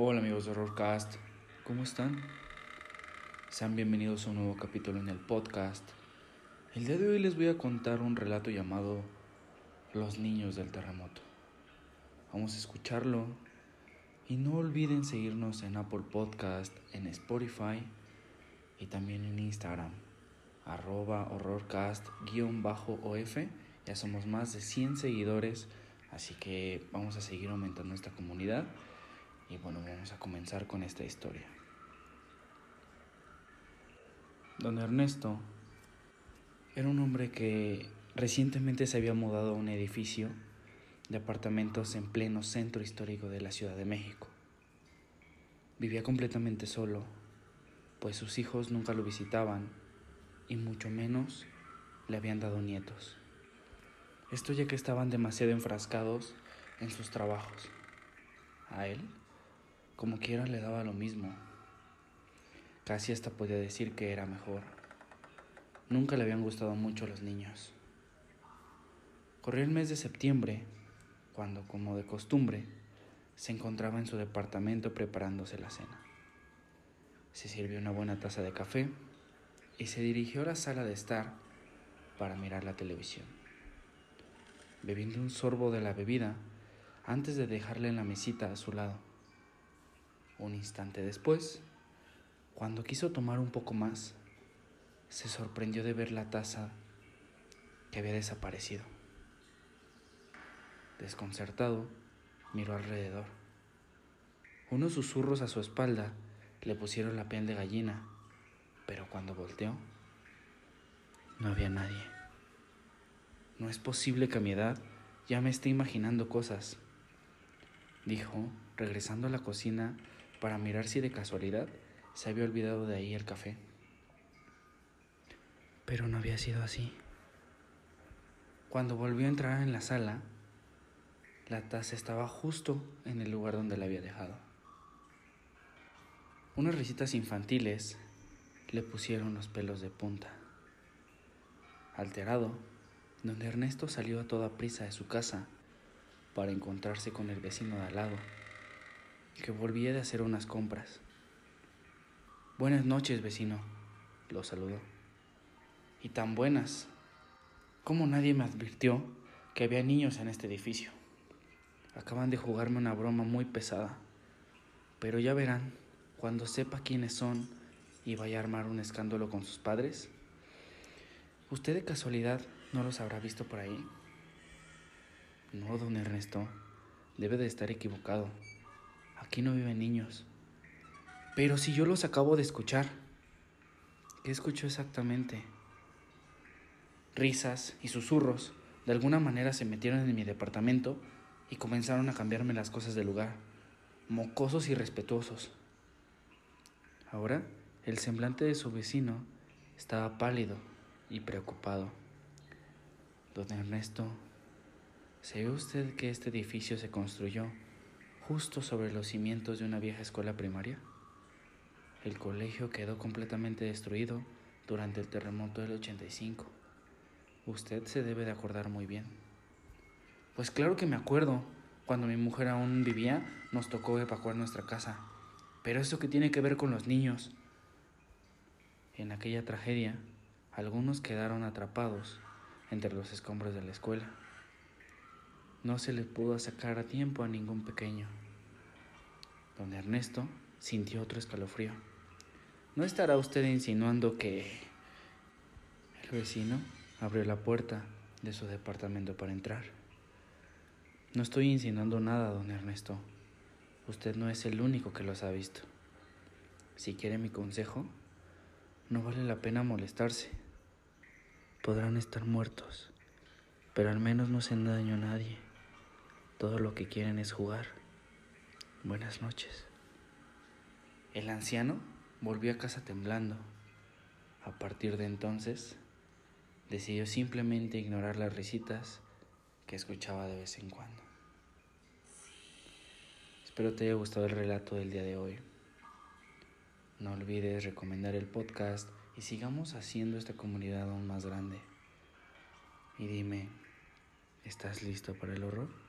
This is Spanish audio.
Hola amigos de Horrorcast, ¿cómo están? Sean bienvenidos a un nuevo capítulo en el podcast. El día de hoy les voy a contar un relato llamado Los niños del terremoto. Vamos a escucharlo y no olviden seguirnos en Apple Podcast, en Spotify y también en Instagram, arroba horrorcast-of. Ya somos más de 100 seguidores, así que vamos a seguir aumentando esta comunidad. Y bueno, vamos a comenzar con esta historia. Don Ernesto era un hombre que recientemente se había mudado a un edificio de apartamentos en pleno centro histórico de la Ciudad de México. Vivía completamente solo, pues sus hijos nunca lo visitaban y mucho menos le habían dado nietos. Esto ya que estaban demasiado enfrascados en sus trabajos. A él, como quiera, le daba lo mismo. Casi hasta podía decir que era mejor. Nunca le habían gustado mucho los niños. Corrió el mes de septiembre, cuando, como de costumbre, se encontraba en su departamento preparándose la cena. Se sirvió una buena taza de café y se dirigió a la sala de estar para mirar la televisión bebiendo un sorbo de la bebida antes de dejarla en la mesita a su lado. Un instante después, cuando quiso tomar un poco más, se sorprendió de ver la taza que había desaparecido. Desconcertado, miró alrededor. Unos susurros a su espalda le pusieron la piel de gallina, pero cuando volteó, no había nadie. No es posible que a mi edad ya me esté imaginando cosas, dijo, regresando a la cocina para mirar si de casualidad se había olvidado de ahí el café. Pero no había sido así. Cuando volvió a entrar en la sala, la taza estaba justo en el lugar donde la había dejado. Unas risitas infantiles le pusieron los pelos de punta. Alterado, donde Ernesto salió a toda prisa de su casa para encontrarse con el vecino de al lado, que volvía de hacer unas compras. Buenas noches, vecino, lo saludó. Y tan buenas, como nadie me advirtió que había niños en este edificio. Acaban de jugarme una broma muy pesada, pero ya verán, cuando sepa quiénes son y vaya a armar un escándalo con sus padres. ¿Usted de casualidad ¿No los habrá visto por ahí? No, don Ernesto. Debe de estar equivocado. Aquí no viven niños. Pero si yo los acabo de escuchar. ¿Qué escucho exactamente? Risas y susurros de alguna manera se metieron en mi departamento y comenzaron a cambiarme las cosas del lugar, mocosos y respetuosos. Ahora el semblante de su vecino estaba pálido y preocupado. Don Ernesto, ¿sabe usted que este edificio se construyó justo sobre los cimientos de una vieja escuela primaria? El colegio quedó completamente destruido durante el terremoto del 85. Usted se debe de acordar muy bien. Pues claro que me acuerdo. Cuando mi mujer aún vivía, nos tocó evacuar nuestra casa. Pero eso que tiene que ver con los niños. En aquella tragedia, algunos quedaron atrapados entre los escombros de la escuela. No se le pudo sacar a tiempo a ningún pequeño. Don Ernesto sintió otro escalofrío. ¿No estará usted insinuando que el vecino abrió la puerta de su departamento para entrar? No estoy insinuando nada, don Ernesto. Usted no es el único que los ha visto. Si quiere mi consejo, no vale la pena molestarse podrán estar muertos, pero al menos no hacen daño a nadie. Todo lo que quieren es jugar. Buenas noches. El anciano volvió a casa temblando. A partir de entonces, decidió simplemente ignorar las risitas que escuchaba de vez en cuando. Espero te haya gustado el relato del día de hoy. No olvides recomendar el podcast y sigamos haciendo esta comunidad aún más grande. Y dime, ¿estás listo para el horror?